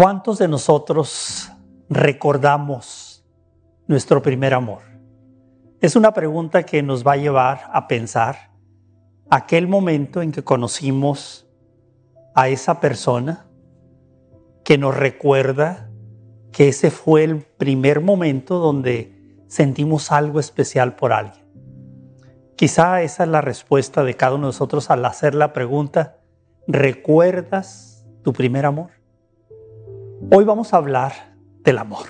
¿Cuántos de nosotros recordamos nuestro primer amor? Es una pregunta que nos va a llevar a pensar aquel momento en que conocimos a esa persona que nos recuerda que ese fue el primer momento donde sentimos algo especial por alguien. Quizá esa es la respuesta de cada uno de nosotros al hacer la pregunta, ¿recuerdas tu primer amor? Hoy vamos a hablar del amor.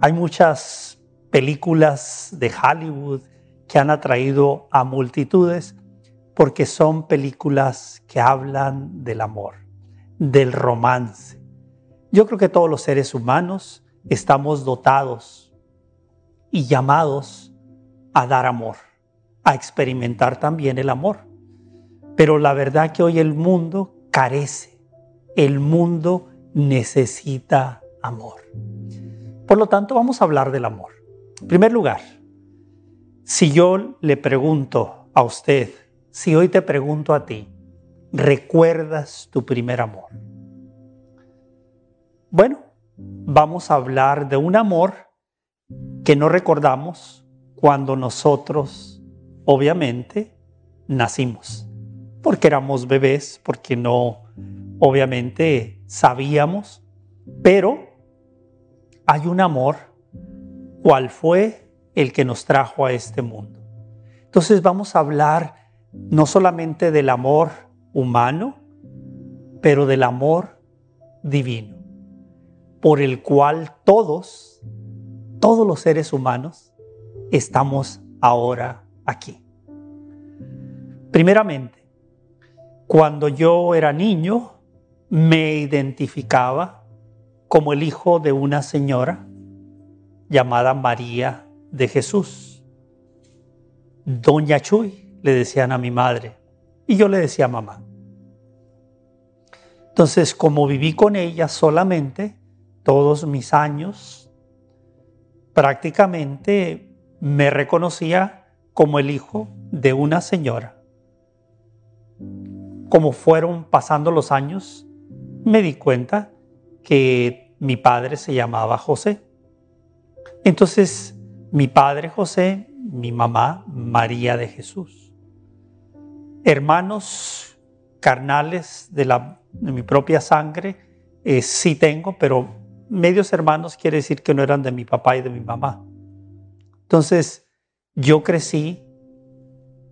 Hay muchas películas de Hollywood que han atraído a multitudes porque son películas que hablan del amor, del romance. Yo creo que todos los seres humanos estamos dotados y llamados a dar amor, a experimentar también el amor. Pero la verdad que hoy el mundo carece, el mundo necesita amor. Por lo tanto, vamos a hablar del amor. En primer lugar, si yo le pregunto a usted, si hoy te pregunto a ti, ¿recuerdas tu primer amor? Bueno, vamos a hablar de un amor que no recordamos cuando nosotros, obviamente, nacimos, porque éramos bebés, porque no, obviamente, sabíamos, pero hay un amor, cual fue el que nos trajo a este mundo. Entonces vamos a hablar no solamente del amor humano, pero del amor divino, por el cual todos, todos los seres humanos, estamos ahora aquí. Primeramente, cuando yo era niño, me identificaba como el hijo de una señora llamada María de Jesús. Doña Chuy, le decían a mi madre, y yo le decía mamá. Entonces, como viví con ella solamente todos mis años, prácticamente me reconocía como el hijo de una señora. Como fueron pasando los años, me di cuenta que mi padre se llamaba José. Entonces, mi padre José, mi mamá María de Jesús. Hermanos carnales de, la, de mi propia sangre, eh, sí tengo, pero medios hermanos quiere decir que no eran de mi papá y de mi mamá. Entonces, yo crecí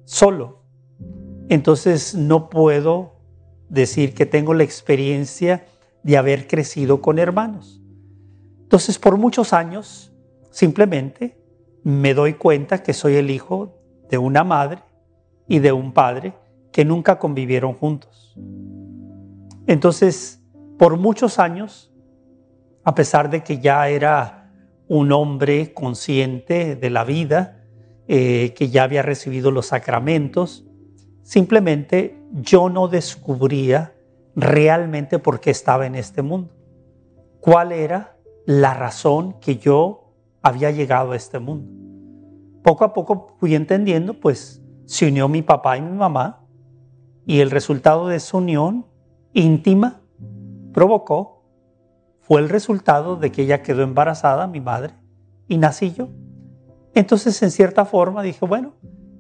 solo. Entonces, no puedo decir que tengo la experiencia de haber crecido con hermanos. Entonces, por muchos años, simplemente me doy cuenta que soy el hijo de una madre y de un padre que nunca convivieron juntos. Entonces, por muchos años, a pesar de que ya era un hombre consciente de la vida, eh, que ya había recibido los sacramentos, Simplemente yo no descubría realmente por qué estaba en este mundo. ¿Cuál era la razón que yo había llegado a este mundo? Poco a poco fui entendiendo, pues se unió mi papá y mi mamá y el resultado de esa unión íntima provocó, fue el resultado de que ella quedó embarazada, mi madre, y nací yo. Entonces, en cierta forma, dije, bueno,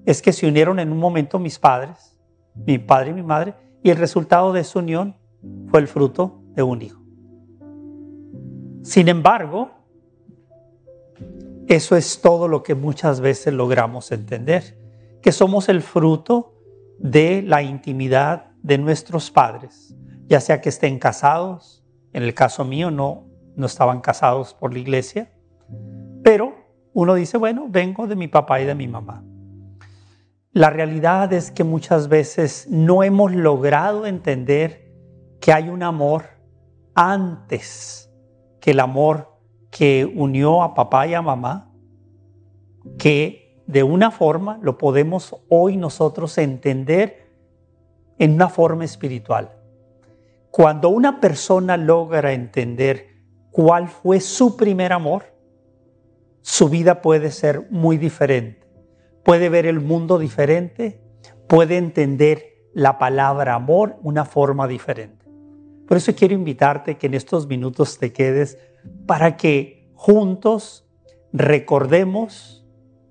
es que se unieron en un momento mis padres, mi padre y mi madre, y el resultado de su unión fue el fruto de un hijo. Sin embargo, eso es todo lo que muchas veces logramos entender, que somos el fruto de la intimidad de nuestros padres, ya sea que estén casados, en el caso mío no, no estaban casados por la iglesia, pero uno dice, bueno, vengo de mi papá y de mi mamá. La realidad es que muchas veces no hemos logrado entender que hay un amor antes que el amor que unió a papá y a mamá, que de una forma lo podemos hoy nosotros entender en una forma espiritual. Cuando una persona logra entender cuál fue su primer amor, su vida puede ser muy diferente. Puede ver el mundo diferente, puede entender la palabra amor una forma diferente. Por eso quiero invitarte que en estos minutos te quedes para que juntos recordemos,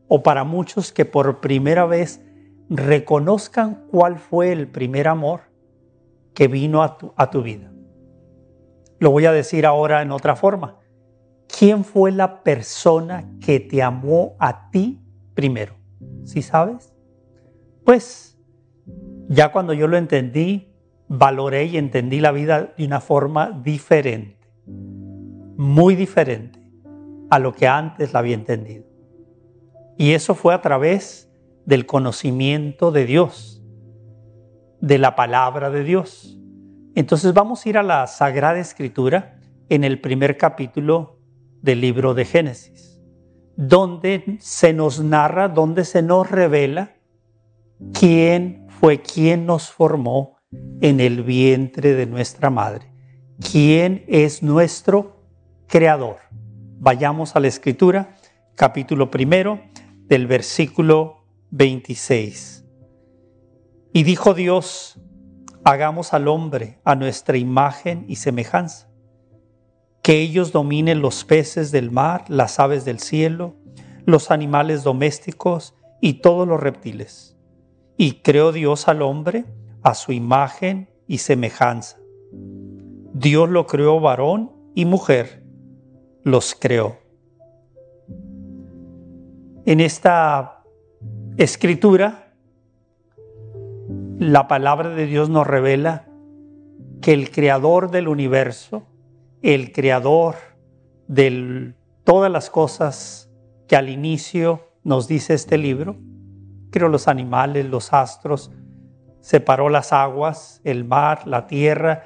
o para muchos que por primera vez reconozcan cuál fue el primer amor que vino a tu, a tu vida. Lo voy a decir ahora en otra forma. ¿Quién fue la persona que te amó a ti primero? ¿Sí sabes? Pues ya cuando yo lo entendí, valoré y entendí la vida de una forma diferente, muy diferente a lo que antes la había entendido. Y eso fue a través del conocimiento de Dios, de la palabra de Dios. Entonces vamos a ir a la Sagrada Escritura en el primer capítulo del libro de Génesis, donde se nos narra, donde se nos revela quién fue quien nos formó en el vientre de nuestra madre, quién es nuestro creador. Vayamos a la Escritura, capítulo primero, del versículo 26. Y dijo Dios, hagamos al hombre a nuestra imagen y semejanza, que ellos dominen los peces del mar, las aves del cielo, los animales domésticos y todos los reptiles. Y creó Dios al hombre a su imagen y semejanza. Dios lo creó varón y mujer, los creó. En esta escritura la palabra de Dios nos revela que el creador del universo, el creador de todas las cosas que al inicio nos dice este libro, creó los animales, los astros, separó las aguas, el mar, la tierra.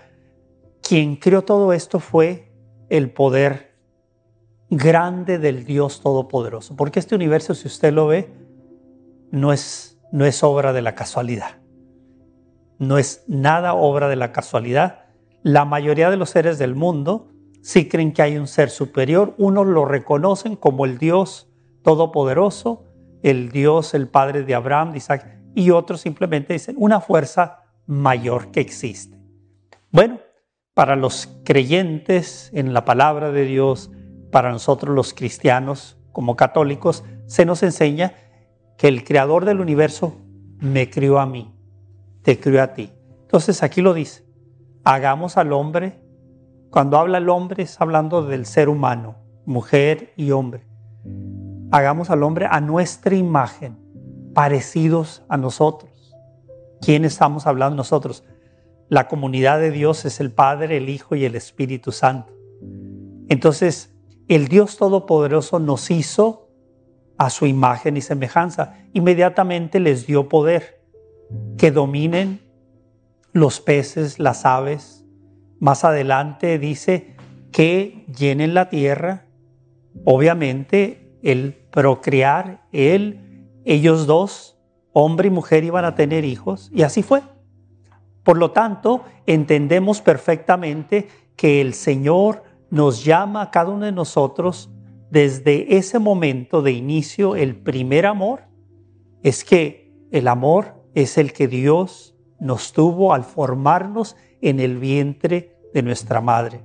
Quien creó todo esto fue el poder grande del Dios Todopoderoso. Porque este universo, si usted lo ve, no es, no es obra de la casualidad no es nada obra de la casualidad. La mayoría de los seres del mundo sí creen que hay un ser superior. Unos lo reconocen como el Dios Todopoderoso, el Dios, el Padre de Abraham, de Isaac, y otros simplemente dicen una fuerza mayor que existe. Bueno, para los creyentes en la palabra de Dios, para nosotros los cristianos como católicos, se nos enseña que el creador del universo me crió a mí te crió a ti. Entonces aquí lo dice, hagamos al hombre, cuando habla el hombre es hablando del ser humano, mujer y hombre. Hagamos al hombre a nuestra imagen, parecidos a nosotros. ¿Quién estamos hablando nosotros? La comunidad de Dios es el Padre, el Hijo y el Espíritu Santo. Entonces, el Dios Todopoderoso nos hizo a su imagen y semejanza. Inmediatamente les dio poder que dominen los peces, las aves. Más adelante dice que llenen la tierra. Obviamente el procrear, él, ellos dos, hombre y mujer, iban a tener hijos y así fue. Por lo tanto, entendemos perfectamente que el Señor nos llama a cada uno de nosotros desde ese momento de inicio, el primer amor, es que el amor es el que Dios nos tuvo al formarnos en el vientre de nuestra madre.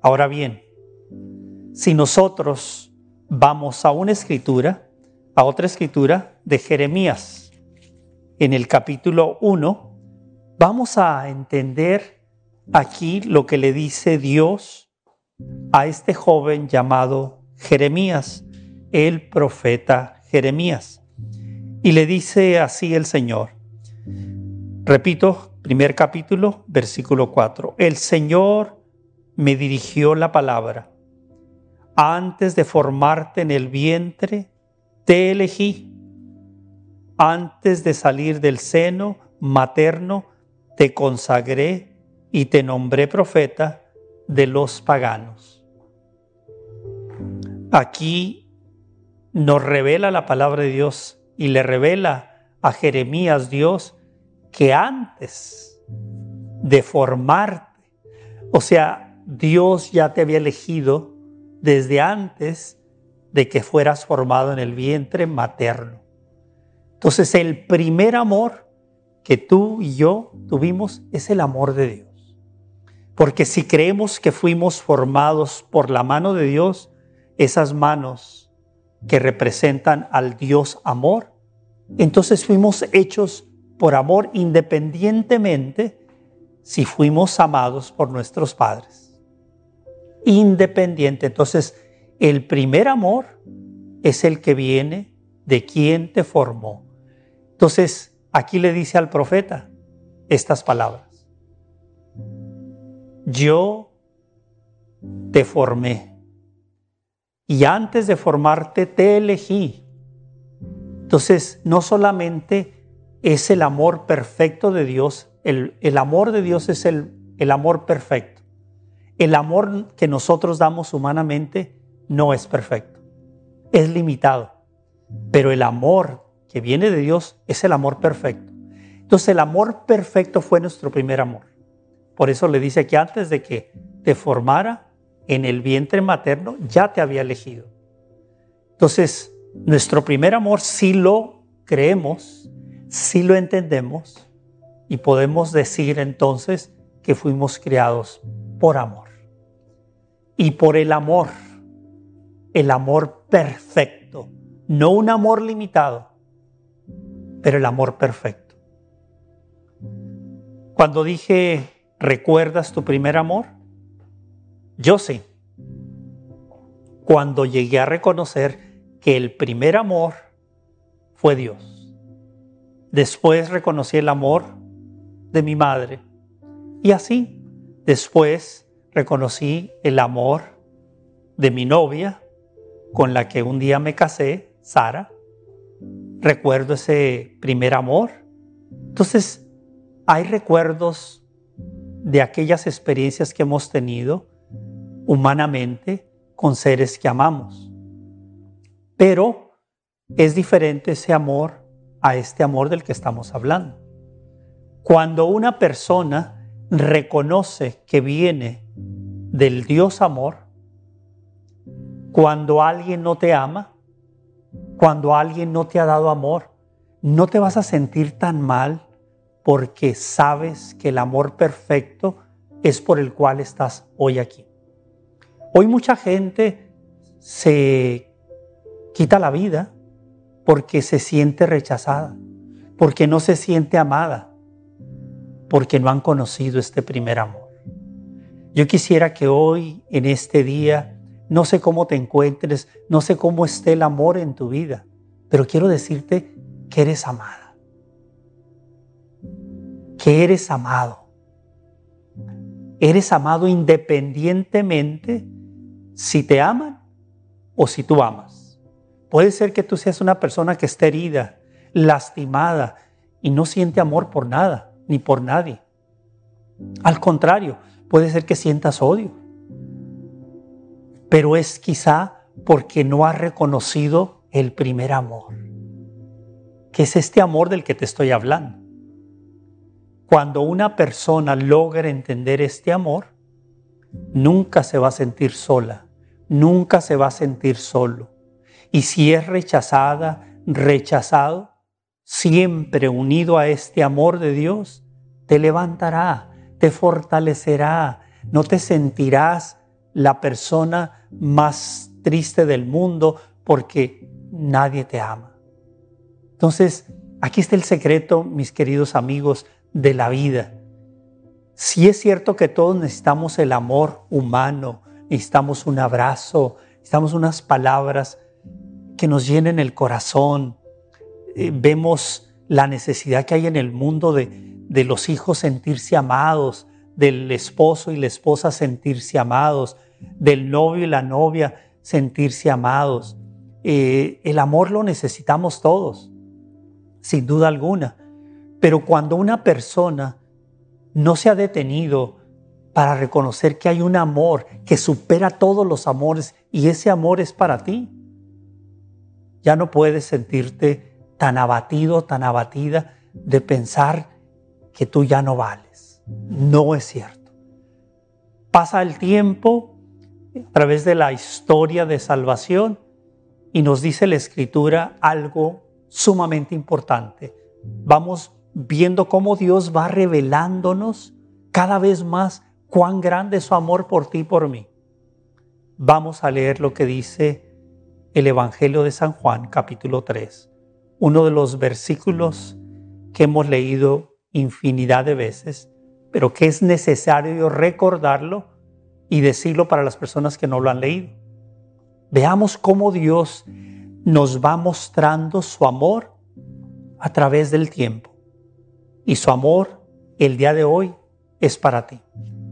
Ahora bien, si nosotros vamos a una escritura, a otra escritura de Jeremías, en el capítulo 1, vamos a entender aquí lo que le dice Dios a este joven llamado Jeremías, el profeta Jeremías. Y le dice así el Señor. Repito, primer capítulo, versículo 4. El Señor me dirigió la palabra. Antes de formarte en el vientre, te elegí. Antes de salir del seno materno, te consagré y te nombré profeta de los paganos. aquí nos revela la palabra de Dios y le revela a Jeremías Dios que antes de formarte, o sea, Dios ya te había elegido desde antes de que fueras formado en el vientre materno. Entonces el primer amor que tú y yo tuvimos es el amor de Dios. Porque si creemos que fuimos formados por la mano de Dios, esas manos que representan al Dios amor, entonces fuimos hechos por amor independientemente si fuimos amados por nuestros padres. Independiente. Entonces, el primer amor es el que viene de quien te formó. Entonces, aquí le dice al profeta estas palabras. Yo te formé y antes de formarte te elegí. Entonces, no solamente es el amor perfecto de Dios, el, el amor de Dios es el, el amor perfecto. El amor que nosotros damos humanamente no es perfecto, es limitado, pero el amor que viene de Dios es el amor perfecto. Entonces el amor perfecto fue nuestro primer amor. Por eso le dice que antes de que te formara en el vientre materno, ya te había elegido. Entonces, nuestro primer amor sí lo creemos, sí lo entendemos y podemos decir entonces que fuimos creados por amor. Y por el amor el amor perfecto, no un amor limitado, pero el amor perfecto. Cuando dije, ¿recuerdas tu primer amor? Yo sí. Cuando llegué a reconocer que el primer amor fue Dios. Después reconocí el amor de mi madre. Y así, después reconocí el amor de mi novia con la que un día me casé, Sara. Recuerdo ese primer amor. Entonces, hay recuerdos de aquellas experiencias que hemos tenido humanamente con seres que amamos. Pero es diferente ese amor a este amor del que estamos hablando. Cuando una persona reconoce que viene del Dios amor, cuando alguien no te ama, cuando alguien no te ha dado amor, no te vas a sentir tan mal porque sabes que el amor perfecto es por el cual estás hoy aquí. Hoy mucha gente se quita la vida porque se siente rechazada, porque no se siente amada, porque no han conocido este primer amor. Yo quisiera que hoy, en este día, no sé cómo te encuentres, no sé cómo esté el amor en tu vida, pero quiero decirte que eres amada, que eres amado. Eres amado independientemente si te aman o si tú amas. Puede ser que tú seas una persona que esté herida, lastimada y no siente amor por nada ni por nadie. Al contrario, puede ser que sientas odio pero es quizá porque no has reconocido el primer amor, que es este amor del que te estoy hablando. Cuando una persona logra entender este amor, nunca se va a sentir sola, nunca se va a sentir solo. Y si es rechazada, rechazado, siempre unido a este amor de Dios, te levantará, te fortalecerá, no te sentirás la persona más triste del mundo porque nadie te ama. Entonces, aquí está el secreto, mis queridos amigos, de la vida. Si es cierto que todos necesitamos el amor humano, necesitamos un abrazo, necesitamos unas palabras que nos llenen el corazón. Eh, vemos la necesidad que hay en el mundo de, de los hijos sentirse amados, del esposo y la esposa sentirse amados, del novio y la novia sentirse amados. Eh, el amor lo necesitamos todos, sin duda alguna. Pero cuando una persona no se ha detenido para reconocer que hay un amor que supera todos los amores y ese amor es para ti. Ya no puedes sentirte tan abatido, tan abatida de pensar que tú ya no vales. No es cierto. Pasa el tiempo a través de la historia de salvación y nos dice la escritura algo sumamente importante. Vamos viendo cómo Dios va revelándonos cada vez más cuán grande es su amor por ti y por mí. Vamos a leer lo que dice el Evangelio de San Juan, capítulo 3, uno de los versículos que hemos leído infinidad de veces, pero que es necesario recordarlo y decirlo para las personas que no lo han leído. Veamos cómo Dios nos va mostrando su amor a través del tiempo. Y su amor el día de hoy es para ti.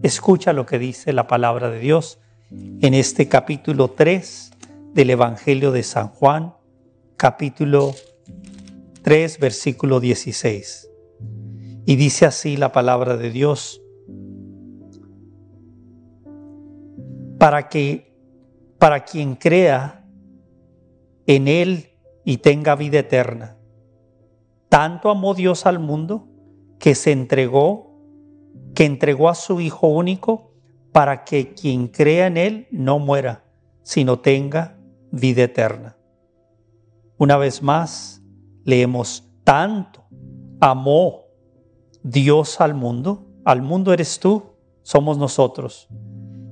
Escucha lo que dice la palabra de Dios en este capítulo 3 del Evangelio de San Juan, capítulo 3, versículo 16. Y dice así la palabra de Dios, para que para quien crea en él y tenga vida eterna. Tanto amó Dios al mundo que se entregó, que entregó a su Hijo único para que quien crea en Él no muera, sino tenga vida eterna. Una vez más, leemos, tanto amó Dios al mundo, al mundo eres tú, somos nosotros,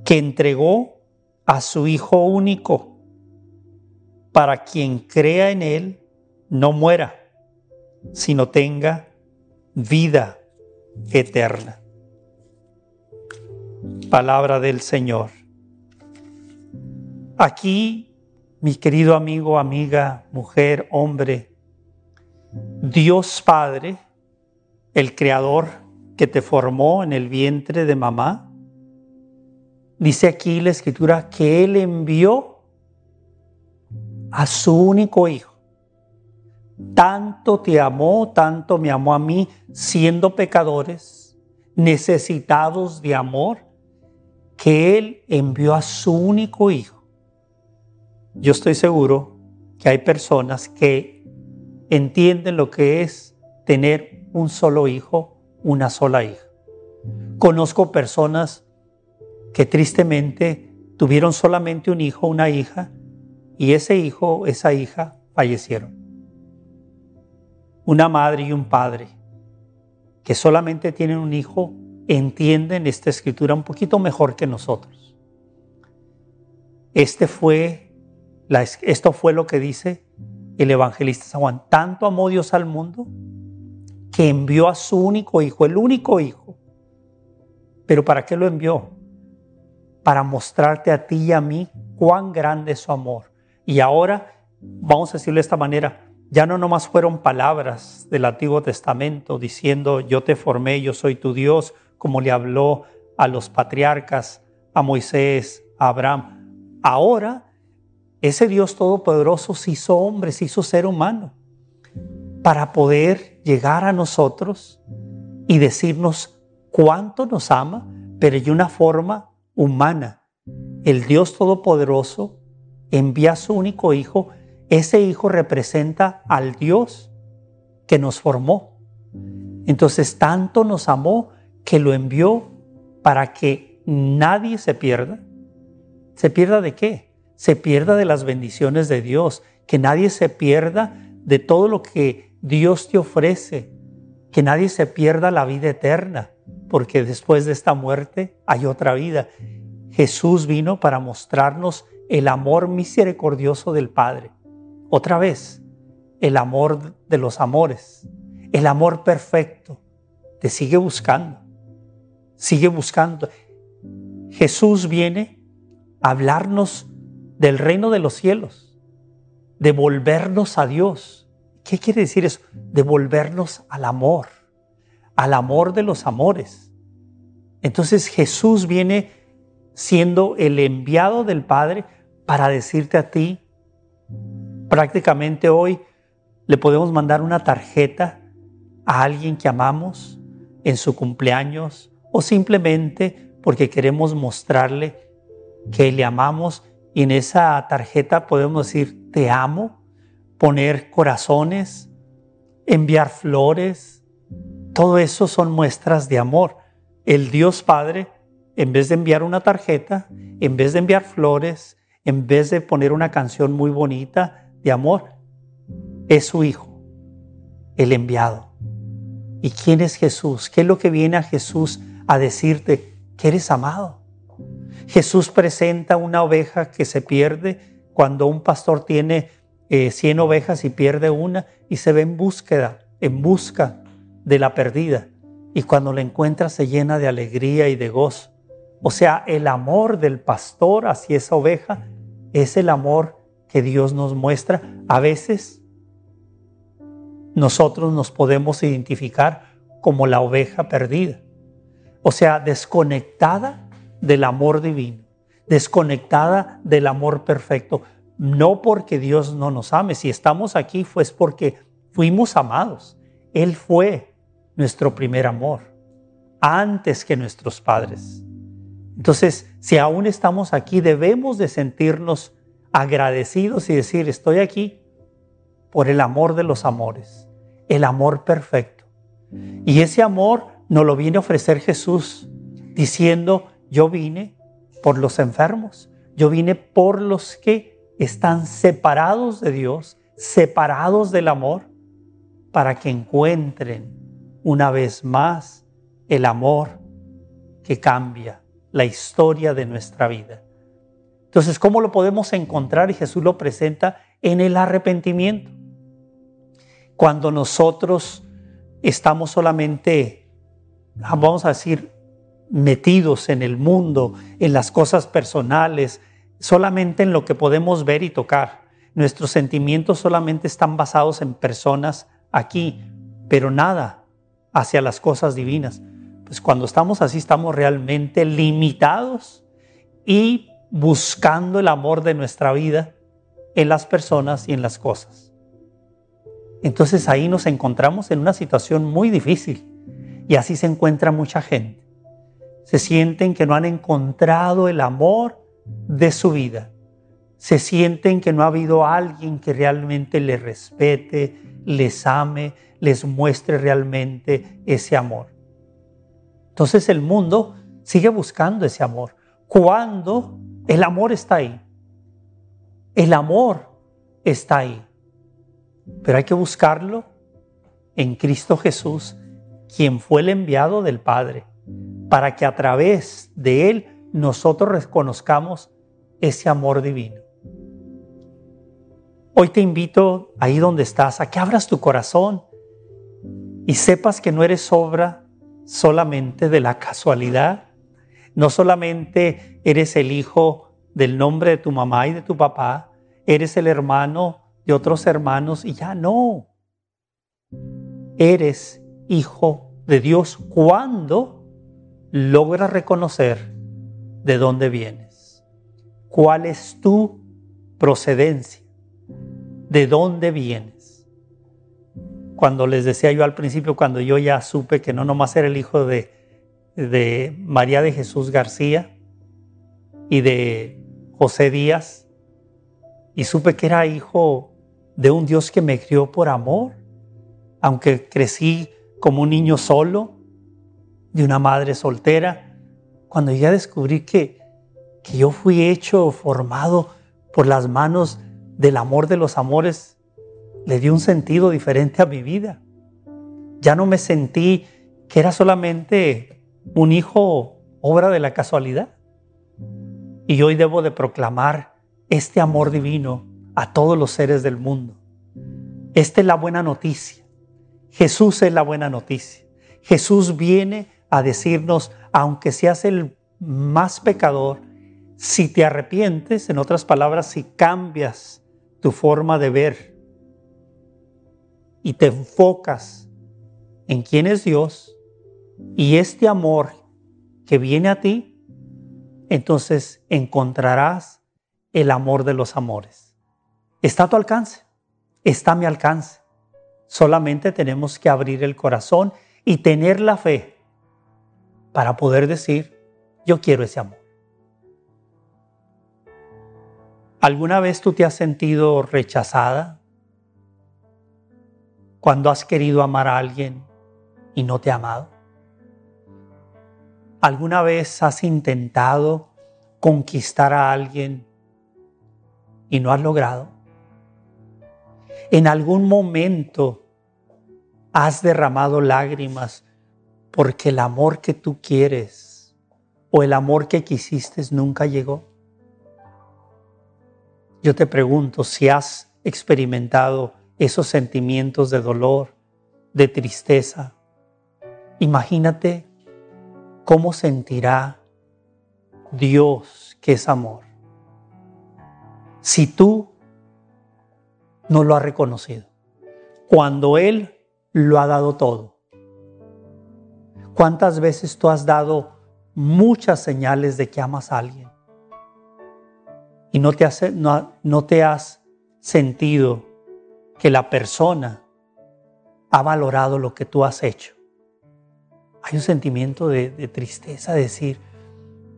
que entregó a su Hijo único para quien crea en Él no muera, sino tenga vida eterna. Palabra del Señor. Aquí, mi querido amigo, amiga, mujer, hombre, Dios Padre, el Creador que te formó en el vientre de mamá, dice aquí la escritura que Él envió a su único Hijo tanto te amó, tanto me amó a mí, siendo pecadores, necesitados de amor, que Él envió a su único Hijo. Yo estoy seguro que hay personas que entienden lo que es tener un solo hijo, una sola hija. Conozco personas que tristemente tuvieron solamente un hijo, una hija, y ese hijo, esa hija fallecieron una madre y un padre que solamente tienen un hijo entienden esta escritura un poquito mejor que nosotros. Este fue esto fue lo que dice el evangelista San Juan. Tanto amó Dios al mundo que envió a su único hijo, el único hijo. Pero ¿para qué lo envió? Para mostrarte a ti y a mí cuán grande es su amor. Y ahora, vamos a decirlo de esta manera, ya no nomás fueron palabras del Antiguo Testamento diciendo yo te formé, yo soy tu Dios, como le habló a los patriarcas, a Moisés, a Abraham. Ahora ese Dios todopoderoso se hizo hombre, se hizo ser humano para poder llegar a nosotros y decirnos cuánto nos ama, pero de una forma humana. El Dios todopoderoso envía a su único hijo ese hijo representa al Dios que nos formó. Entonces tanto nos amó que lo envió para que nadie se pierda. ¿Se pierda de qué? Se pierda de las bendiciones de Dios, que nadie se pierda de todo lo que Dios te ofrece, que nadie se pierda la vida eterna, porque después de esta muerte hay otra vida. Jesús vino para mostrarnos el amor misericordioso del Padre. Otra vez, el amor de los amores, el amor perfecto, te sigue buscando, sigue buscando. Jesús viene a hablarnos del reino de los cielos, de volvernos a Dios. ¿Qué quiere decir eso? Devolvernos al amor, al amor de los amores. Entonces Jesús viene siendo el enviado del Padre para decirte a ti, Prácticamente hoy le podemos mandar una tarjeta a alguien que amamos en su cumpleaños o simplemente porque queremos mostrarle que le amamos y en esa tarjeta podemos decir te amo, poner corazones, enviar flores. Todo eso son muestras de amor. El Dios Padre, en vez de enviar una tarjeta, en vez de enviar flores, en vez de poner una canción muy bonita de amor, es su Hijo, el enviado. ¿Y quién es Jesús? ¿Qué es lo que viene a Jesús a decirte? Que eres amado. Jesús presenta una oveja que se pierde cuando un pastor tiene 100 eh, ovejas y pierde una y se ve en búsqueda, en busca de la perdida. Y cuando la encuentra se llena de alegría y de gozo. O sea, el amor del pastor hacia esa oveja es el amor que Dios nos muestra. A veces nosotros nos podemos identificar como la oveja perdida. O sea, desconectada del amor divino, desconectada del amor perfecto. No porque Dios no nos ame, si estamos aquí fue porque fuimos amados. Él fue nuestro primer amor, antes que nuestros padres. Entonces, si aún estamos aquí, debemos de sentirnos agradecidos y decir, estoy aquí por el amor de los amores, el amor perfecto. Y ese amor nos lo viene a ofrecer Jesús, diciendo, yo vine por los enfermos, yo vine por los que están separados de Dios, separados del amor, para que encuentren una vez más el amor que cambia la historia de nuestra vida. Entonces, ¿cómo lo podemos encontrar? Y Jesús lo presenta en el arrepentimiento. Cuando nosotros estamos solamente, vamos a decir, metidos en el mundo, en las cosas personales, solamente en lo que podemos ver y tocar. Nuestros sentimientos solamente están basados en personas aquí, pero nada hacia las cosas divinas. Pues cuando estamos así estamos realmente limitados y buscando el amor de nuestra vida en las personas y en las cosas. Entonces ahí nos encontramos en una situación muy difícil y así se encuentra mucha gente se sienten que no han encontrado el amor de su vida. Se sienten que no ha habido alguien que realmente les respete, les ame, les muestre realmente ese amor. Entonces el mundo sigue buscando ese amor. Cuando el amor está ahí. El amor está ahí. Pero hay que buscarlo en Cristo Jesús, quien fue el enviado del Padre para que a través de Él nosotros reconozcamos ese amor divino. Hoy te invito ahí donde estás a que abras tu corazón y sepas que no eres obra solamente de la casualidad, no solamente eres el hijo del nombre de tu mamá y de tu papá, eres el hermano de otros hermanos y ya no. Eres hijo de Dios cuando logra reconocer de dónde vienes, cuál es tu procedencia, de dónde vienes. Cuando les decía yo al principio, cuando yo ya supe que no nomás era el hijo de, de María de Jesús García y de José Díaz, y supe que era hijo de un Dios que me crió por amor, aunque crecí como un niño solo, de una madre soltera, cuando llegué a descubrir que, que yo fui hecho, formado por las manos del amor de los amores, le dio un sentido diferente a mi vida. Ya no me sentí que era solamente un hijo obra de la casualidad. Y hoy debo de proclamar este amor divino a todos los seres del mundo. Esta es la buena noticia. Jesús es la buena noticia. Jesús viene a decirnos, aunque seas el más pecador, si te arrepientes, en otras palabras, si cambias tu forma de ver y te enfocas en quién es Dios y este amor que viene a ti, entonces encontrarás el amor de los amores. Está a tu alcance, está a mi alcance. Solamente tenemos que abrir el corazón y tener la fe para poder decir, Yo quiero ese amor. ¿Alguna vez tú te has sentido rechazada? Cuando has querido amar a alguien y no te ha amado. ¿Alguna vez has intentado conquistar a alguien y no has logrado? ¿En algún momento has derramado lágrimas porque el amor que tú quieres o el amor que quisiste nunca llegó? Yo te pregunto si has experimentado esos sentimientos de dolor, de tristeza. Imagínate cómo sentirá Dios que es amor si tú no lo has reconocido. Cuando Él lo ha dado todo. ¿Cuántas veces tú has dado muchas señales de que amas a alguien? y no te, has, no, te has sentido que la persona ha valorado lo que tú has hecho. Hay un sentimiento de, de tristeza, de decir,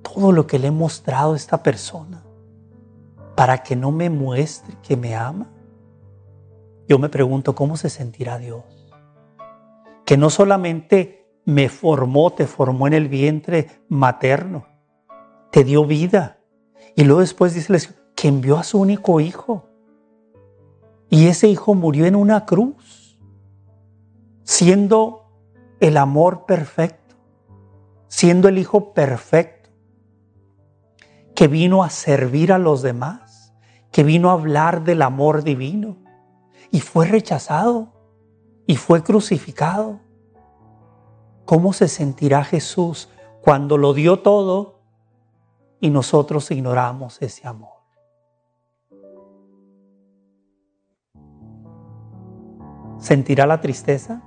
todo lo que le he mostrado a esta persona para que no me muestre que me ama. Yo me pregunto cómo se sentirá Dios. Que no solamente me formó, te formó en el vientre materno, te dio vida, y luego después dice que envió a su único hijo. Y ese hijo murió en una cruz, siendo el amor perfecto, siendo el hijo perfecto, que vino a servir a los demás, que vino a hablar del amor divino y fue rechazado y fue crucificado. ¿Cómo se sentirá Jesús cuando lo dio todo y nosotros ignoramos ese amor. ¿Sentirá la tristeza?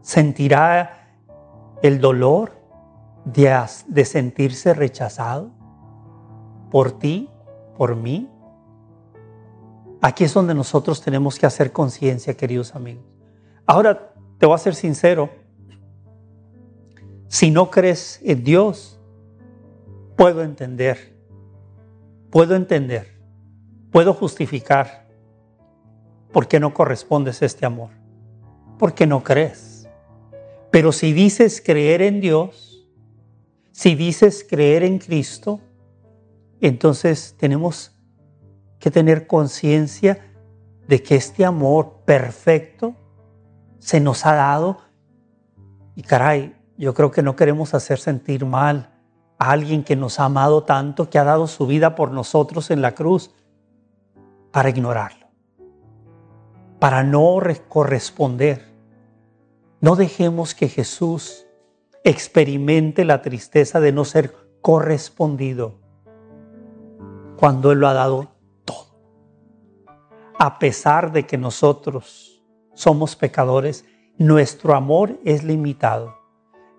¿Sentirá el dolor de, de sentirse rechazado por ti, por mí? Aquí es donde nosotros tenemos que hacer conciencia, queridos amigos. Ahora, te voy a ser sincero, si no crees en Dios, puedo entender, puedo entender, puedo justificar por qué no correspondes a este amor, porque no crees. Pero si dices creer en Dios, si dices creer en Cristo, entonces tenemos que tener conciencia de que este amor perfecto se nos ha dado y caray, yo creo que no queremos hacer sentir mal alguien que nos ha amado tanto, que ha dado su vida por nosotros en la cruz, para ignorarlo, para no corresponder. No dejemos que Jesús experimente la tristeza de no ser correspondido cuando Él lo ha dado todo. A pesar de que nosotros somos pecadores, nuestro amor es limitado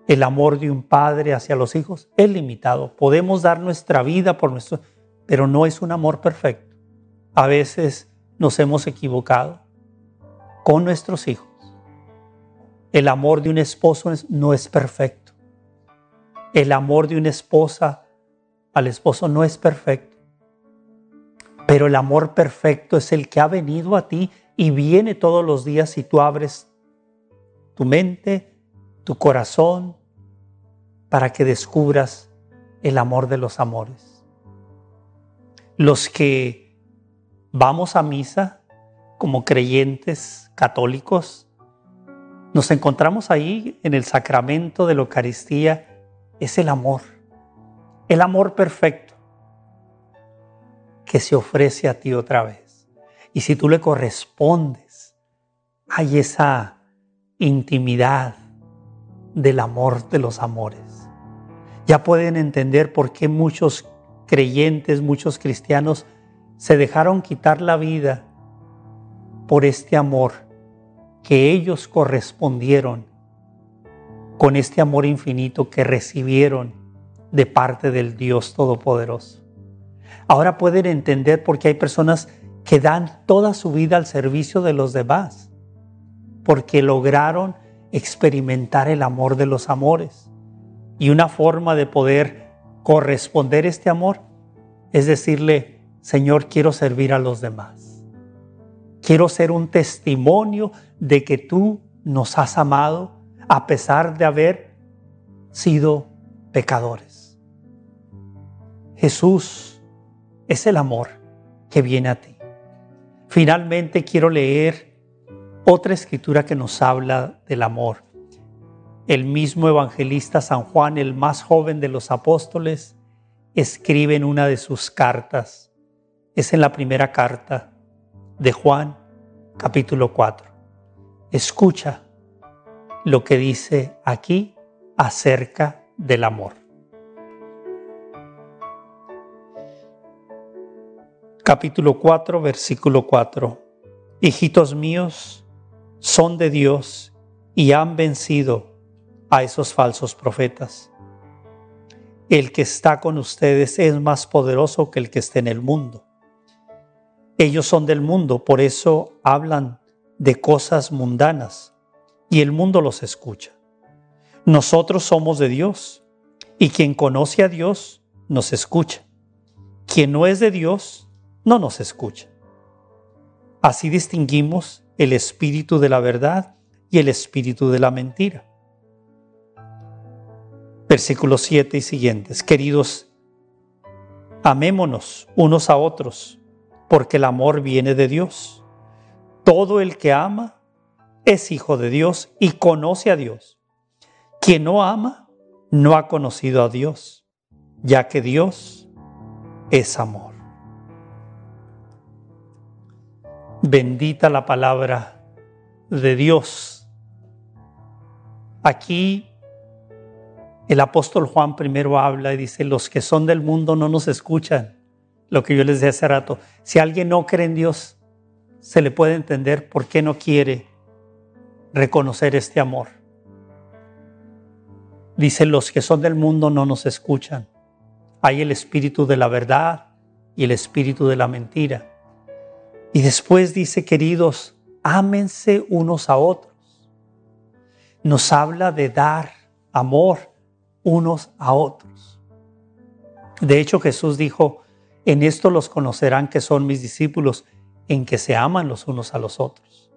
el amor de un padre hacia los hijos es limitado. Podemos dar nuestra vida por nuestro, pero no es un amor perfecto. A veces nos hemos equivocado con nuestros hijos. El amor de un esposo no es perfecto. El amor de una esposa al esposo no es perfecto. Pero el amor perfecto es el que ha venido a ti y viene todos los días si tú abres tu mente, tu corazón, para que descubras el amor de los amores. Los que vamos a misa como creyentes católicos, nos encontramos ahí en el sacramento de la Eucaristía, es el amor, el amor perfecto que se ofrece a ti otra vez. Y si tú le correspondes, hay esa intimidad, del amor de los amores. Ya pueden entender por qué muchos creyentes, muchos cristianos se dejaron quitar la vida por este amor que ellos correspondieron con este amor infinito que recibieron de parte del Dios Todopoderoso. Ahora pueden entender por qué hay personas que dan toda su vida al servicio de los demás, porque lograron experimentar el amor de los amores. Y una forma de poder corresponder este amor es decirle, Señor, quiero servir a los demás. Quiero ser un testimonio de que tú nos has amado a pesar de haber sido pecadores. Jesús es el amor que viene a ti. Finalmente quiero leer otra escritura que nos habla del amor. El mismo evangelista San Juan, el más joven de los apóstoles, escribe en una de sus cartas. Es en la primera carta de Juan, capítulo 4. Escucha lo que dice aquí acerca del amor. Capítulo 4, versículo 4. Hijitos míos, son de Dios y han vencido a esos falsos profetas. El que está con ustedes es más poderoso que el que esté en el mundo. Ellos son del mundo, por eso hablan de cosas mundanas y el mundo los escucha. Nosotros somos de Dios y quien conoce a Dios nos escucha. Quien no es de Dios no nos escucha. Así distinguimos el espíritu de la verdad y el espíritu de la mentira. Versículos 7 y siguientes. Queridos, amémonos unos a otros, porque el amor viene de Dios. Todo el que ama es hijo de Dios y conoce a Dios. Quien no ama no ha conocido a Dios, ya que Dios es amor. Bendita la palabra de Dios. Aquí el apóstol Juan primero habla y dice, los que son del mundo no nos escuchan. Lo que yo les decía hace rato, si alguien no cree en Dios, se le puede entender por qué no quiere reconocer este amor. Dice, los que son del mundo no nos escuchan. Hay el espíritu de la verdad y el espíritu de la mentira. Y después dice, queridos, ámense unos a otros. Nos habla de dar amor unos a otros. De hecho, Jesús dijo, en esto los conocerán que son mis discípulos, en que se aman los unos a los otros.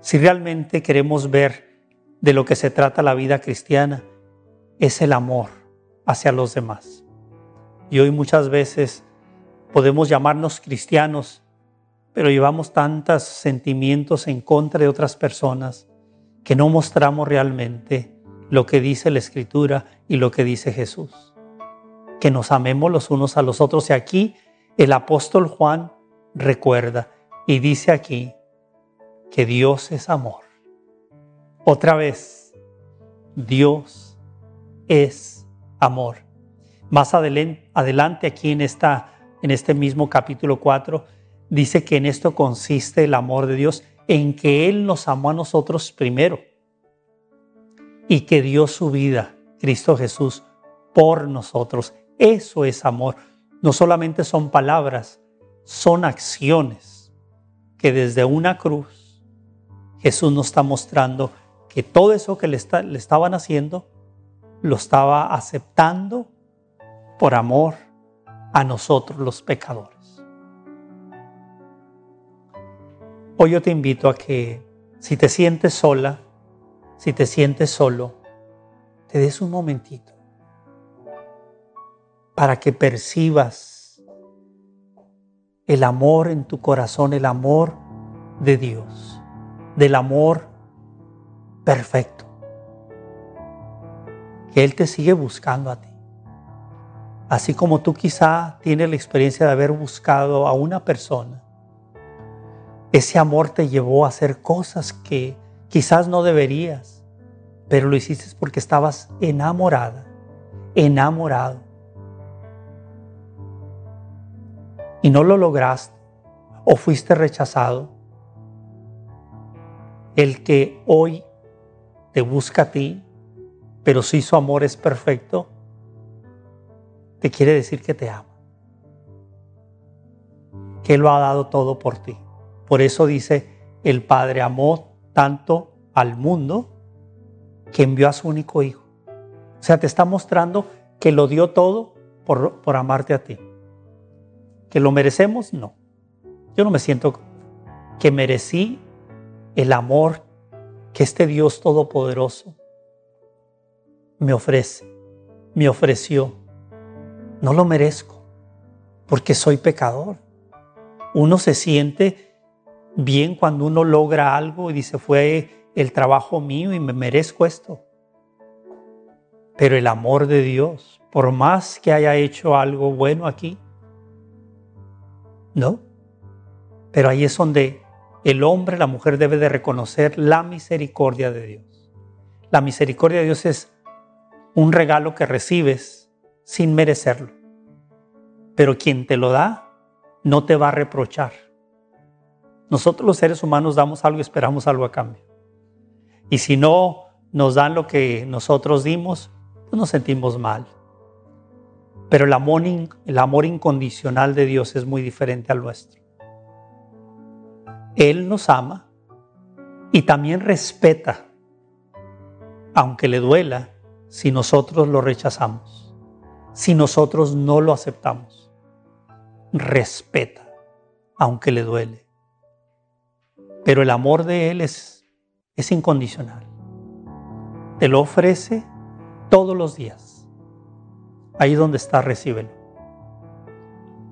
Si realmente queremos ver de lo que se trata la vida cristiana, es el amor hacia los demás. Y hoy muchas veces podemos llamarnos cristianos, pero llevamos tantos sentimientos en contra de otras personas que no mostramos realmente lo que dice la Escritura y lo que dice Jesús. Que nos amemos los unos a los otros. Y aquí el apóstol Juan recuerda y dice aquí que Dios es amor. Otra vez, Dios es amor. Más adelante, aquí en, esta, en este mismo capítulo 4, dice que en esto consiste el amor de Dios, en que Él nos amó a nosotros primero y que dio su vida, Cristo Jesús, por nosotros. Eso es amor. No solamente son palabras, son acciones que desde una cruz Jesús nos está mostrando que todo eso que le, le estaban haciendo lo estaba aceptando por amor a nosotros los pecadores. Hoy yo te invito a que si te sientes sola, si te sientes solo, te des un momentito para que percibas el amor en tu corazón, el amor de Dios, del amor perfecto, que Él te sigue buscando a ti. Así como tú quizá tienes la experiencia de haber buscado a una persona ese amor te llevó a hacer cosas que quizás no deberías, pero lo hiciste porque estabas enamorada, enamorado. Y no lo lograste o fuiste rechazado. El que hoy te busca a ti, pero si su amor es perfecto, te quiere decir que te ama. Que Él lo ha dado todo por ti. Por eso dice, el Padre amó tanto al mundo que envió a su único Hijo. sea, te está mostrando que lo dio todo por, por amarte a ti. ¿Que lo merecemos? No. Yo no me siento que merecí el amor que este Dios todopoderoso me ofrece, me ofreció. No lo merezco porque soy pecador. Uno se siente bien cuando uno logra algo y dice, fue el trabajo mío y me merezco esto. Pero el amor de Dios, por más que haya hecho algo bueno aquí, no. Pero ahí es donde el hombre, la mujer debe de reconocer la misericordia de Dios. La misericordia de Dios es un regalo que recibes sin merecerlo. Pero quien te lo da no te va a reprochar. Nosotros los seres humanos damos algo y esperamos algo a cambio. Y si no nos dan lo que nosotros dimos, pues nos sentimos mal. Pero el amor, el amor incondicional de Dios es muy diferente al nuestro. Él nos ama y también respeta, aunque le duela, si nosotros lo rechazamos, si nosotros no lo aceptamos. Respeta, aunque le duele. Pero el amor de Él es, es incondicional. Te lo ofrece todos los días. Ahí donde está, recíbelo.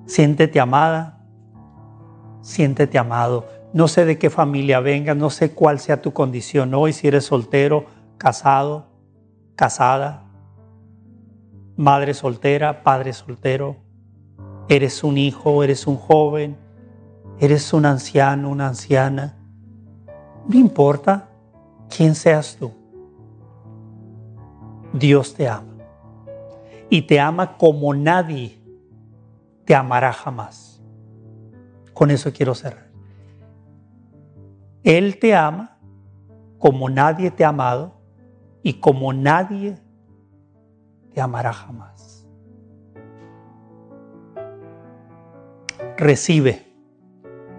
Siéntete amada, siéntete amado. No sé de qué familia vengas, no sé cuál sea tu condición hoy, si eres soltero, casado, casada, madre soltera, padre soltero, eres un hijo, eres un joven, eres un anciano, una anciana. No importa quién seas tú. Dios te ama. Y te ama como nadie te amará jamás. Con eso quiero cerrar. Él te ama como nadie te ha amado y como nadie te amará jamás. Recibe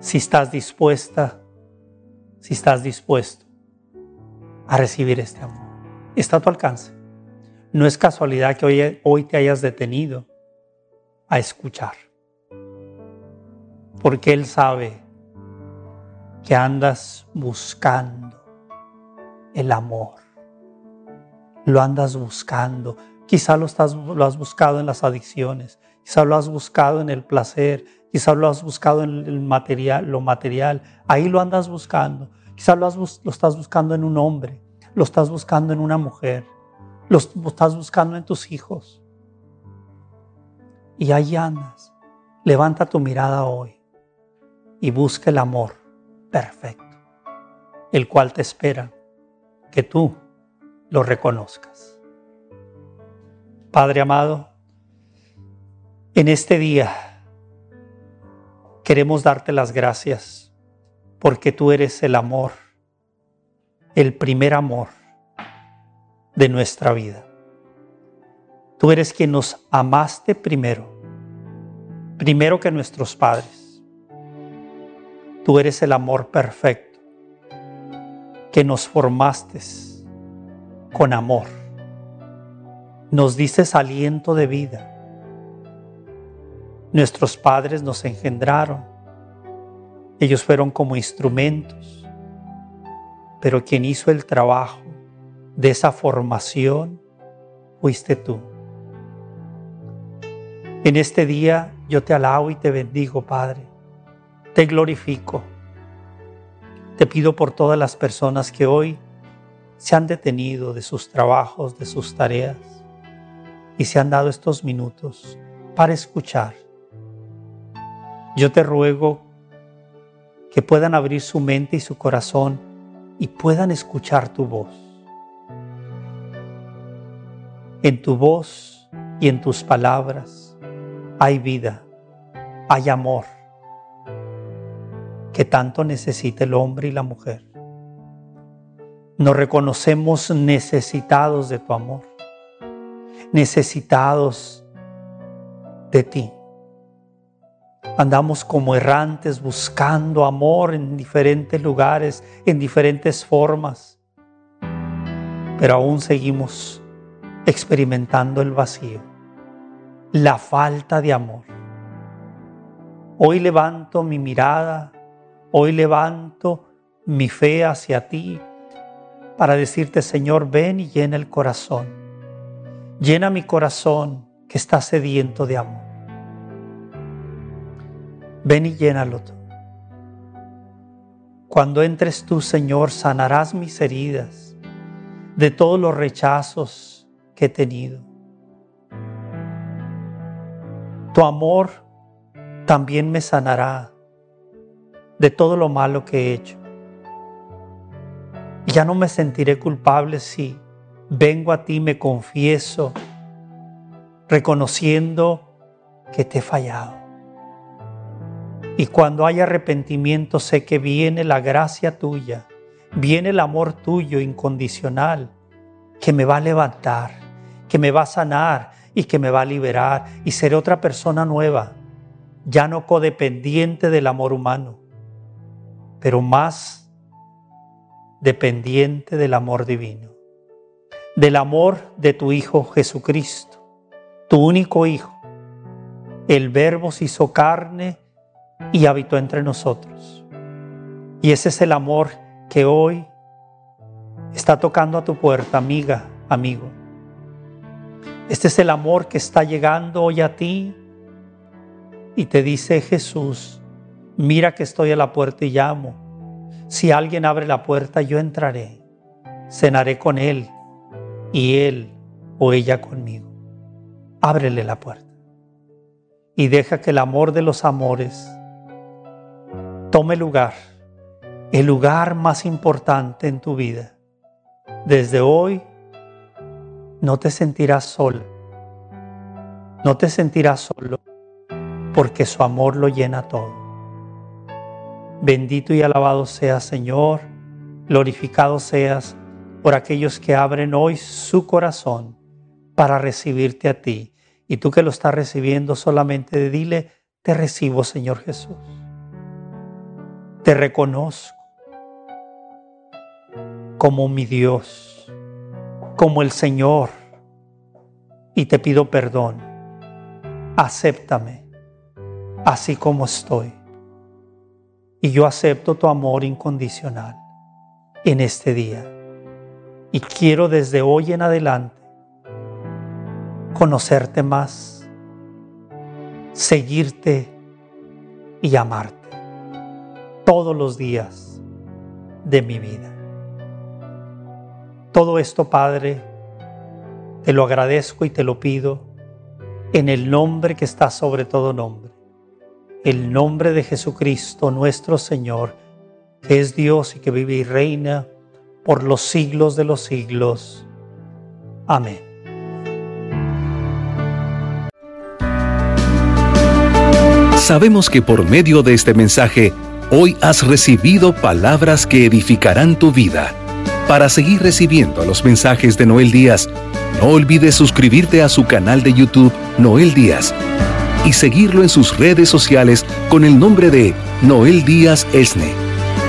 si estás dispuesta, si estás dispuesto a recibir este amor. Está a tu alcance. No es casualidad que hoy, hoy te hayas detenido a escuchar. Porque Él sabe que andas buscando el amor. Lo andas buscando. Quizá lo, estás, lo has buscado en las adicciones, quizá lo has buscado en el placer, quizá lo has buscado en el material, lo material. Ahí lo andas buscando. Quizá lo, lo estás buscando en un hombre, lo estás buscando en una mujer, lo estás buscando en tus hijos. Y ahí andas. Levanta tu mirada hoy y busca el amor perfecto, el cual te espera que tú lo reconozcas. Padre amado, en este día queremos darte las gracias porque tú eres el amor, el primer amor de nuestra vida. Tú eres quien nos amaste primero, primero que nuestros padres Tú eres el amor perfecto que nos formaste con amor. Nos dices aliento de vida. Nuestros padres nos engendraron. Ellos fueron como instrumentos. Pero quien hizo el trabajo de esa formación fuiste tú. En este día yo te alabo y te bendigo, Padre te glorifico. Te pido por todas las personas que hoy se han detenido de sus trabajos, de sus tareas y se han dado estos minutos para escuchar. Yo te ruego que puedan abrir su mente y su corazón y puedan escuchar tu voz. En tu voz y en tus palabras hay vida, hay amor, que tanto necesita el hombre y la mujer. Nos reconocemos necesitados de tu amor, necesitados de ti. Andamos como errantes buscando amor en diferentes lugares, en diferentes formas, pero aún seguimos experimentando el vacío, la falta de amor. Hoy levanto mi mirada, hoy levanto mi fe hacia ti para decirte, Señor, ven y llena el corazón. Llena mi corazón que está sediento de amor. Ven y llénalo tú. Cuando entres tú, Señor, sanarás mis heridas de todos los rechazos que he tenido. Tu amor también me sanará de todo lo malo que he hecho. Ya no me sentiré culpable si vengo a ti, me confieso, reconociendo que te he fallado. Y cuando hay arrepentimiento sé que viene la gracia tuya, viene el amor tuyo incondicional, que me va a levantar, que me va a sanar y que me va a liberar y seré otra persona nueva, ya no codependiente del amor humano, pero más dependiente del amor divino, del amor de tu Hijo Jesucristo, tu único Hijo. El Verbo se hizo carne y habitó entre nosotros. Y ese es el amor que hoy está tocando a tu puerta, amiga, amigo. Este es el amor que está llegando hoy a ti y te dice Jesús, mira que estoy a la puerta y llamo. Si alguien abre la puerta, yo entraré, cenaré con él y él o ella conmigo. Ábrele la puerta y deja que el amor de los amores tome lugar, el lugar más importante en tu vida. Desde hoy no te sentirás solo, no te sentirás solo, porque su amor lo llena todo. Bendito y alabado seas, Señor, glorificado seas por aquellos que abren hoy su corazón para recibirte a ti. Y tú que lo estás recibiendo, solamente dile, te recibo, Señor Jesús. Te reconozco como mi Dios, como el Señor, y te pido perdón. Acéptame así como estoy. Y yo acepto tu amor incondicional en este día. Y quiero desde hoy en adelante conocerte más, seguirte y amarte todos los días de mi vida. Todo esto, Padre, te lo agradezco y te lo pido en el nombre que está sobre todo nombre, el nombre de Jesucristo nuestro Señor, que es Dios y que vive y reina por los siglos de los siglos. Amén. Sabemos que por medio de este mensaje, Hoy has recibido palabras que edificarán tu vida. Para seguir recibiendo los mensajes de Noel Díaz, no olvides suscribirte a su canal de YouTube Noel Díaz y seguirlo en sus redes sociales con el nombre de Noel Díaz Esne.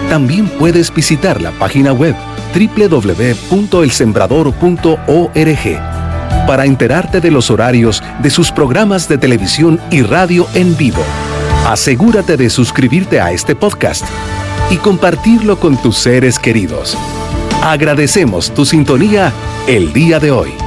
También puedes visitar la página web www.elsembrador.org para enterarte de los horarios de sus programas de televisión y radio en vivo. Asegúrate de suscribirte a este podcast y compartirlo con tus seres queridos. Agradecemos tu sintonía el día de hoy.